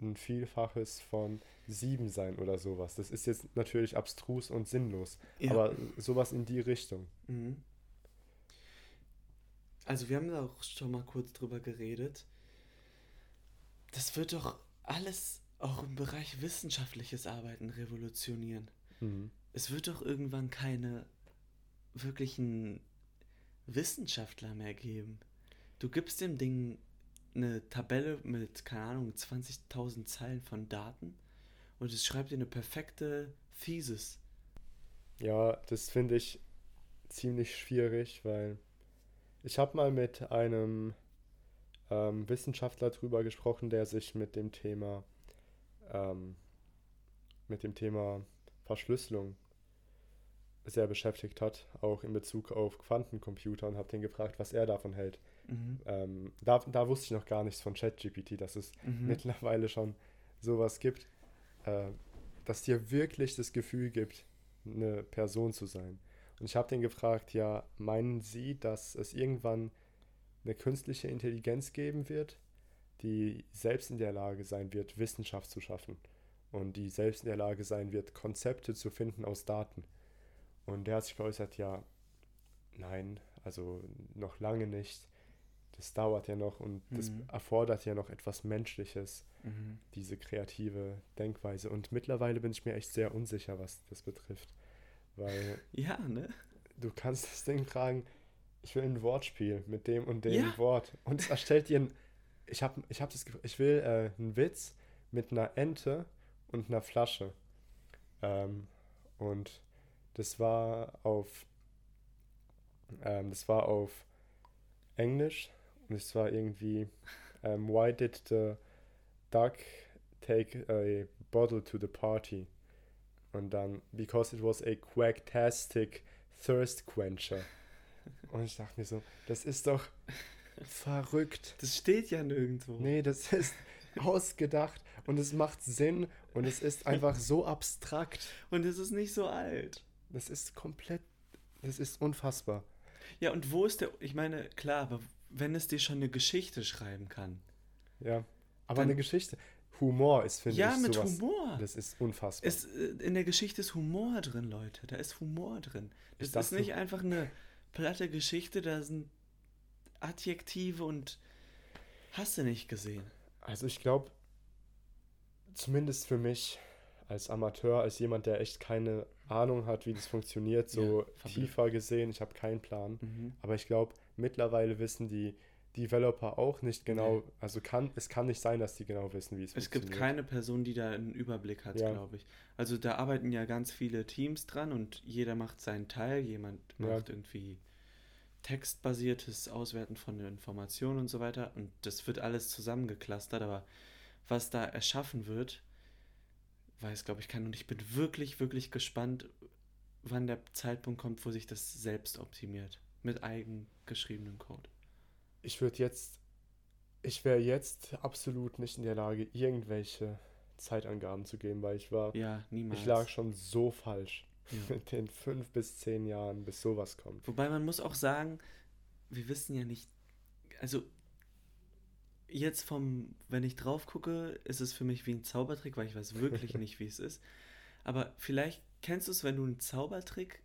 ein Vielfaches von sieben sein oder sowas. Das ist jetzt natürlich abstrus und sinnlos, Ja. aber sowas in die Richtung. Mhm. Also wir haben da auch schon mal kurz drüber geredet. Das wird doch alles auch im Bereich wissenschaftliches Arbeiten revolutionieren. Mhm. Es wird doch irgendwann keine wirklichen Wissenschaftler mehr geben. Du gibst dem Ding eine Tabelle mit, keine Ahnung, 20.000 Zeilen von Daten und es schreibt dir eine perfekte Thesis. Ja, das finde ich ziemlich schwierig, weil ich habe mal mit einem ähm, Wissenschaftler drüber gesprochen, der sich mit dem Thema ähm, mit dem Thema Verschlüsselung sehr beschäftigt hat, auch in Bezug auf Quantencomputer und habe den gefragt, was er davon hält. Mhm. Ähm, da, da wusste ich noch gar nichts von ChatGPT, dass es Mhm. mittlerweile schon sowas gibt, äh, das dir wirklich das Gefühl gibt, eine Person zu sein. Und ich habe den gefragt, ja, meinen Sie, dass es irgendwann eine künstliche Intelligenz geben wird, die selbst in der Lage sein wird, Wissenschaft zu schaffen und die selbst in der Lage sein wird, Konzepte zu finden aus Daten? Und der hat sich geäußert, ja, nein, also noch lange nicht. Das dauert ja noch und das Mhm. erfordert ja noch etwas Menschliches, Mhm. diese kreative Denkweise. Und mittlerweile bin ich mir echt sehr unsicher, was das betrifft. Weil Ja, ne? du kannst das Ding fragen, ich will ein Wortspiel mit dem und dem Ja. Wort. Und es erstellt dir ein, ich habe ich hab das, ich will äh, einen Witz mit einer Ente und einer Flasche. Ähm, und das war auf, ähm, das war auf Englisch und es war irgendwie, ähm, why did the duck take a bottle to the party? Und dann, because it was a quacktastic thirst quencher. Und ich dachte mir so, das ist doch verrückt. Das steht ja nirgendwo. Nee, das ist ausgedacht und es macht Sinn und es ist einfach so abstrakt. Und es ist nicht so alt. Das ist komplett, das ist unfassbar. Ja, und wo ist der. Ich meine, klar, aber wenn es dir schon eine Geschichte schreiben kann. Ja. Aber Dann- eine Geschichte, Humor ist, finde ja, ich, mit sowas. Humor. Das ist unfassbar. Es, äh, in der Geschichte ist Humor drin, Leute. Da ist Humor drin. Das ist dachte- nicht einfach eine platte Geschichte, da sind Adjektive und Hast du nicht gesehen? Also ich glaube, zumindest für mich als Amateur, als jemand, der echt keine Ahnung hat, wie das funktioniert, so Ja, tiefer gesehen, ich habe keinen Plan. Mhm. Aber ich glaube, mittlerweile wissen die Developer auch nicht genau, Nee. also kann, es kann nicht sein, dass die genau wissen, wie es, Es gibt funktioniert. keine Person, die da einen Überblick hat, Ja. glaube ich. Also da arbeiten ja ganz viele Teams dran und jeder macht seinen Teil. Jemand Ja. macht irgendwie textbasiertes Auswerten von Informationen und so weiter. Und das wird alles zusammengeklustert, aber was da erschaffen wird, weiß, glaube ich, keiner. Und ich bin wirklich, wirklich gespannt, wann der Zeitpunkt kommt, wo sich das selbst optimiert. Mit eigengeschriebenem Code. Ich würde jetzt, ich wäre jetzt absolut nicht in der Lage, irgendwelche Zeitangaben zu geben, weil ich war, Ja, niemals. ich lag schon so falsch Ja. (laughs) mit den fünf bis zehn Jahren, bis sowas kommt. Wobei man muss auch sagen, wir wissen ja nicht, also jetzt vom, wenn ich drauf gucke, ist es für mich wie ein Zaubertrick, weil ich weiß wirklich (laughs) nicht, wie es ist. Aber vielleicht kennst du es, wenn du einen Zaubertrick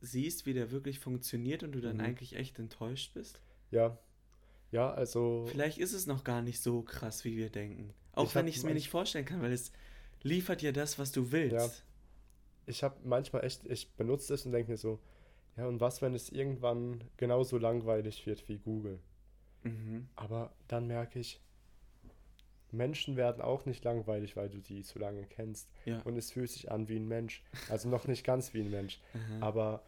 siehst, wie der wirklich funktioniert und du dann Mhm. eigentlich echt enttäuscht bist. Ja, ja, also Vielleicht ist es noch gar nicht so krass, wie wir denken. Auch Ich wenn ich es mir nicht vorstellen kann, weil es liefert ja das, was du willst. ich habe manchmal echt, ich benutze es und denke mir so, ja, und was, wenn es irgendwann genauso langweilig wird wie Google? Mhm. Aber dann merke ich, Menschen werden auch nicht langweilig, weil du die so lange kennst. Ja. Und es fühlt sich an wie ein Mensch. Also noch nicht ganz wie ein Mensch. (laughs) Aha. Aber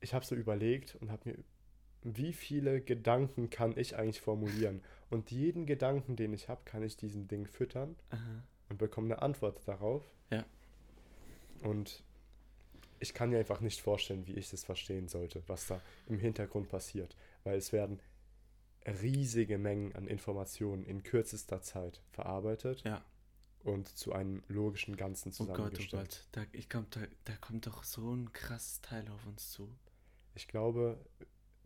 ich habe so überlegt und habe mir, wie viele Gedanken kann ich eigentlich formulieren? Und jeden Gedanken, den ich habe, kann ich diesem Ding füttern Aha. und bekomme eine Antwort darauf. Ja. Und ich kann mir einfach nicht vorstellen, wie ich das verstehen sollte, was da im Hintergrund passiert. Weil es werden riesige Mengen an Informationen in kürzester Zeit verarbeitet Ja. und zu einem logischen Ganzen Oh Gott, oh zusammengestellt. Gott. Da, ich komm, da, da kommt doch so ein krasses Teil auf uns zu. Ich glaube,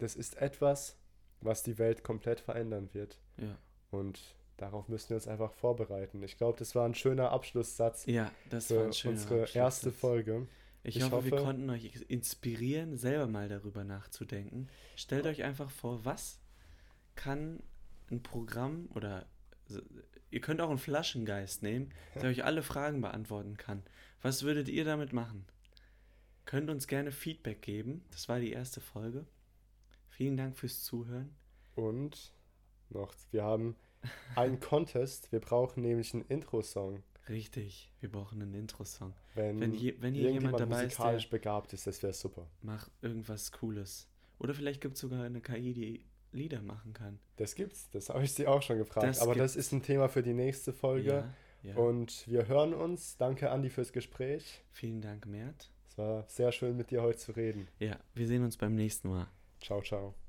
das ist etwas, was die Welt komplett verändern wird. Ja. Und darauf müssen wir uns einfach vorbereiten. Ich glaube, das war ein schöner Abschlusssatz Ja, das war für ein schöner unsere erste. Folge. Ich, Ich hoffe, wir hoffe- konnten euch inspirieren, selber mal darüber nachzudenken. Stellt euch einfach vor, was kann ein Programm oder ihr könnt auch einen Flaschengeist nehmen, der (laughs) euch alle Fragen beantworten kann. Was würdet ihr damit machen? Könnt uns gerne Feedback geben. Das war die erste Folge. Vielen Dank fürs Zuhören. Und noch, wir haben einen Contest. Wir brauchen nämlich einen Intro-Song. Richtig, wir brauchen einen Intro-Song. Wenn, Wenn, je, wenn hier jemand dabei ist, der musikalisch begabt ist, das wäre super. macht irgendwas Cooles. Oder vielleicht gibt es sogar eine KI, die Lieder machen kann. Das gibt's, das habe ich sie auch schon gefragt. Das Aber das gibt's. ist ein Thema für die nächste Folge. Ja, ja. Und wir hören uns. Danke, Andi, fürs Gespräch. Vielen Dank, Mert. Es war sehr schön, mit dir heute zu reden. Ja, wir sehen uns beim nächsten Mal. Ciao, ciao.